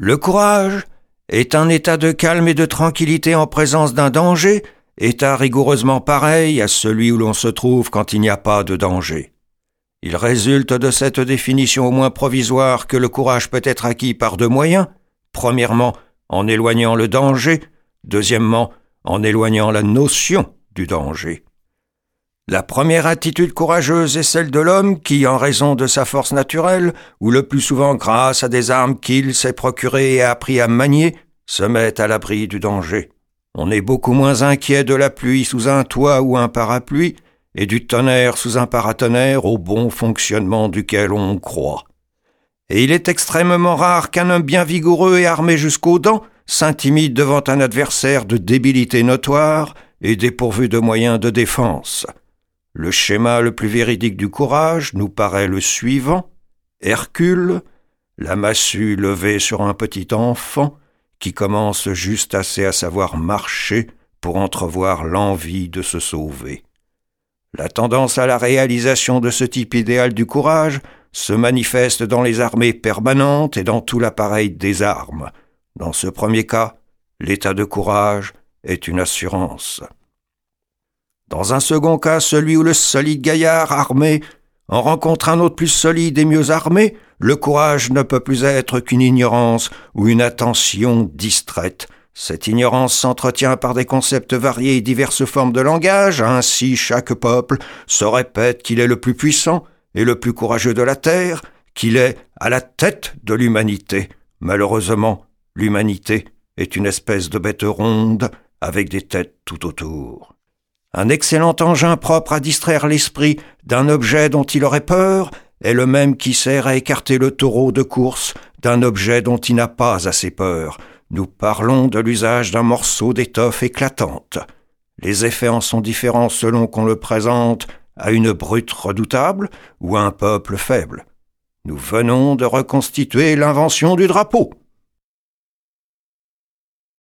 Le courage est un état de calme et de tranquillité en présence d'un danger, état rigoureusement pareil à celui où l'on se trouve quand il n'y a pas de danger. Il résulte de cette définition au moins provisoire que le courage peut être acquis par deux moyens. Premièrement, en éloignant le danger. Deuxièmement, en éloignant la notion du danger. La première attitude courageuse est celle de l'homme qui, en raison de sa force naturelle, ou le plus souvent grâce à des armes qu'il s'est procurées et appris à manier, se met à l'abri du danger. On est beaucoup moins inquiet de la pluie sous un toit ou un parapluie, et du tonnerre sous un paratonnerre au bon fonctionnement duquel on croit. Et il est extrêmement rare qu'un homme bien vigoureux et armé jusqu'aux dents s'intimide devant un adversaire de débilité notoire et dépourvu de moyens de défense. Le schéma le plus véridique du courage nous paraît le suivant. Hercule, la massue levée sur un petit enfant qui commence juste assez à savoir marcher pour entrevoir l'envie de se sauver. La tendance à la réalisation de ce type idéal du courage se manifeste dans les armées permanentes et dans tout l'appareil des armes. Dans ce premier cas, l'état de courage est une assurance. Dans un second cas, celui où le solide gaillard armé en rencontre un autre plus solide et mieux armé, le courage ne peut plus être qu'une ignorance ou une attention distraite. Cette ignorance s'entretient par des concepts variés et diverses formes de langage, ainsi chaque peuple se répète qu'il est le plus puissant et le plus courageux de la terre, qu'il est à la tête de l'humanité. Malheureusement, l'humanité est une espèce de bête ronde avec des têtes tout autour un excellent engin propre à distraire l'esprit d'un objet dont il aurait peur, est le même qui sert à écarter le taureau de course d'un objet dont il n'a pas assez peur. Nous parlons de l'usage d'un morceau d'étoffe éclatante. Les effets en sont différents selon qu'on le présente à une brute redoutable ou à un peuple faible. Nous venons de reconstituer l'invention du drapeau.